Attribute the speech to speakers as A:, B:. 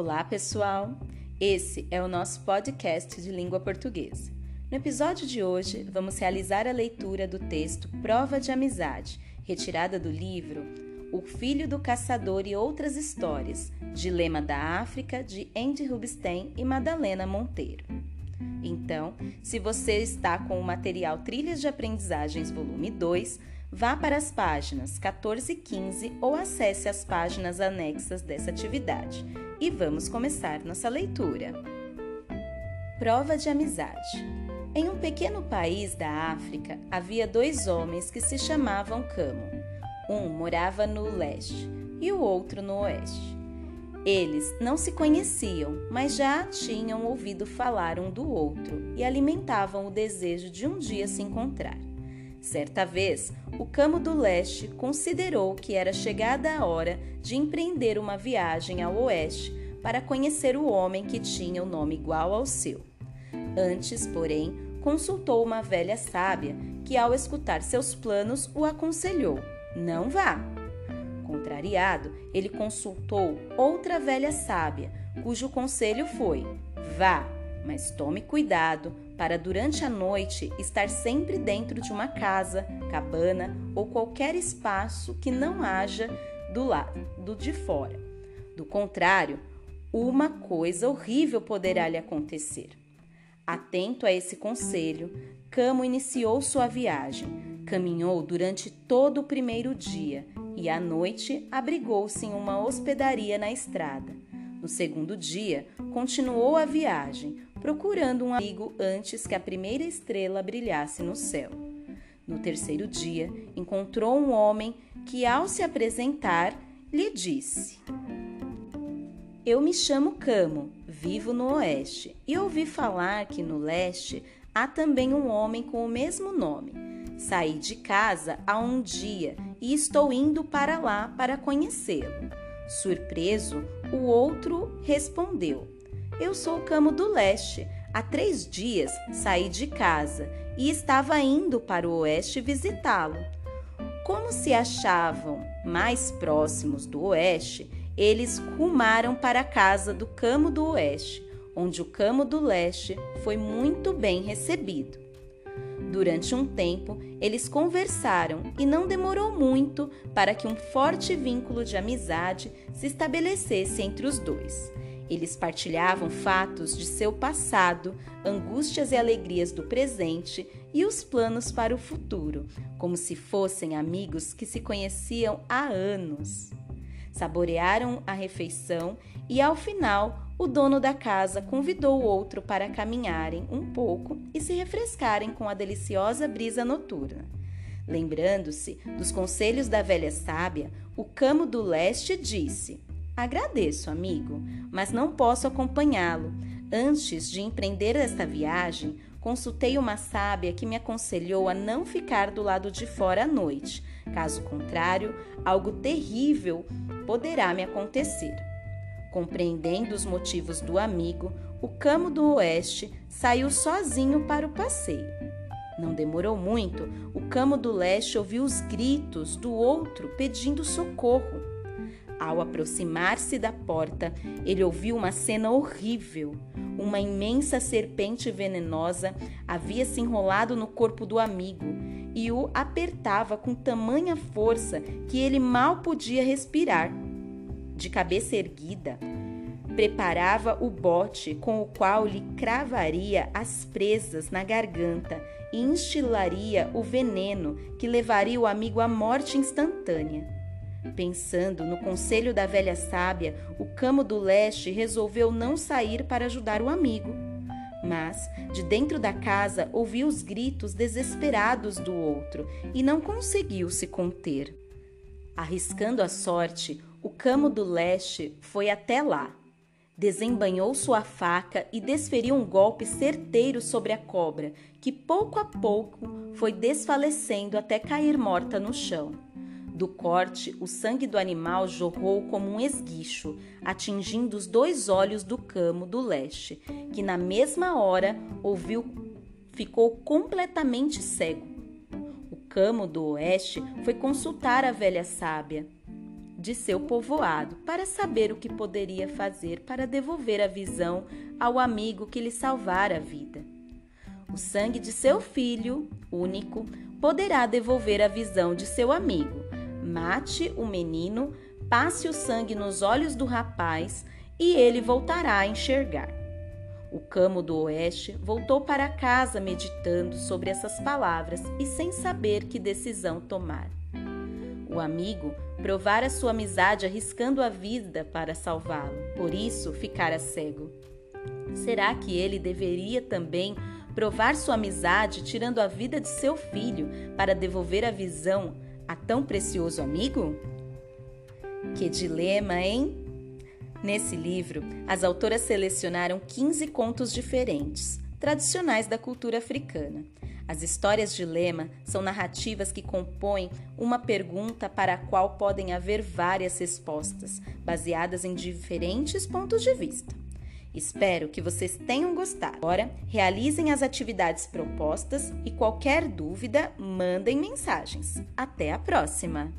A: Olá, pessoal! Esse é o nosso podcast de língua portuguesa. No episódio de hoje, vamos realizar a leitura do texto Prova de Amizade, retirada do livro O Filho do Caçador e Outras Histórias, Dilema da África, de Andy Rubinstein e Madalena Monteiro. Então, se você está com o material Trilhas de Aprendizagens, volume 2, vá para as páginas 14 e 15 ou acesse as páginas anexas dessa atividade. E vamos começar nossa leitura. Prova de amizade. Em um pequeno país da África havia dois homens que se chamavam Camo. Um morava no leste e o outro no oeste. Eles não se conheciam, mas já tinham ouvido falar um do outro e alimentavam o desejo de um dia se encontrar. Certa vez, o Camo do Leste considerou que era chegada a hora de empreender uma viagem ao oeste para conhecer o homem que tinha o um nome igual ao seu. Antes, porém, consultou uma velha sábia que, ao escutar seus planos, o aconselhou: Não vá. Contrariado, ele consultou outra velha sábia, cujo conselho foi: Vá, mas tome cuidado para durante a noite estar sempre dentro de uma casa, cabana ou qualquer espaço que não haja do lado de fora. Do contrário, uma coisa horrível poderá lhe acontecer. Atento a esse conselho, Camo iniciou sua viagem. Caminhou durante todo o primeiro dia e à noite abrigou-se em uma hospedaria na estrada. No segundo dia, continuou a viagem, procurando um amigo antes que a primeira estrela brilhasse no céu. No terceiro dia, encontrou um homem que, ao se apresentar, lhe disse: Eu me chamo Camo, vivo no oeste, e ouvi falar que no leste há também um homem com o mesmo nome. Saí de casa há um dia e estou indo para lá para conhecê-lo. Surpreso, o outro respondeu: Eu sou o Camo do Leste. Há três dias saí de casa e estava indo para o oeste visitá-lo. Como se achavam mais próximos do oeste, eles rumaram para a casa do Camo do Oeste, onde o Camo do Leste foi muito bem recebido. Durante um tempo, eles conversaram e não demorou muito para que um forte vínculo de amizade se estabelecesse entre os dois. Eles partilhavam fatos de seu passado, angústias e alegrias do presente e os planos para o futuro, como se fossem amigos que se conheciam há anos. Saborearam a refeição e, ao final, o dono da casa convidou o outro para caminharem um pouco e se refrescarem com a deliciosa brisa noturna. Lembrando-se dos conselhos da velha sábia, o camo do leste disse: Agradeço, amigo, mas não posso acompanhá-lo. Antes de empreender esta viagem, consultei uma sábia que me aconselhou a não ficar do lado de fora à noite. Caso contrário, algo terrível poderá me acontecer. Compreendendo os motivos do amigo, o Camo do Oeste saiu sozinho para o passeio. Não demorou muito, o Camo do Leste ouviu os gritos do outro pedindo socorro. Ao aproximar-se da porta, ele ouviu uma cena horrível. Uma imensa serpente venenosa havia se enrolado no corpo do amigo e o apertava com tamanha força que ele mal podia respirar de cabeça erguida, preparava o bote com o qual lhe cravaria as presas na garganta e instilaria o veneno que levaria o amigo à morte instantânea. Pensando no conselho da velha sábia, o camo do leste resolveu não sair para ajudar o amigo. Mas, de dentro da casa, ouviu os gritos desesperados do outro e não conseguiu se conter. Arriscando a sorte, o camo do leste foi até lá. Desembanhou sua faca e desferiu um golpe certeiro sobre a cobra, que pouco a pouco foi desfalecendo até cair morta no chão. Do corte, o sangue do animal jorrou como um esguicho, atingindo os dois olhos do camo do leste, que na mesma hora ouviu ficou completamente cego. O camo do oeste foi consultar a velha sábia de seu povoado para saber o que poderia fazer para devolver a visão ao amigo que lhe salvara a vida. O sangue de seu filho, único, poderá devolver a visão de seu amigo. Mate o menino, passe o sangue nos olhos do rapaz e ele voltará a enxergar. O camo do oeste voltou para casa meditando sobre essas palavras e sem saber que decisão tomar. O amigo provara sua amizade arriscando a vida para salvá-lo, por isso ficara cego. Será que ele deveria também provar sua amizade tirando a vida de seu filho para devolver a visão a tão precioso amigo? Que dilema, hein? Nesse livro, as autoras selecionaram 15 contos diferentes, tradicionais da cultura africana. As histórias de lema são narrativas que compõem uma pergunta para a qual podem haver várias respostas, baseadas em diferentes pontos de vista. Espero que vocês tenham gostado. Agora, realizem as atividades propostas e qualquer dúvida, mandem mensagens. Até a próxima!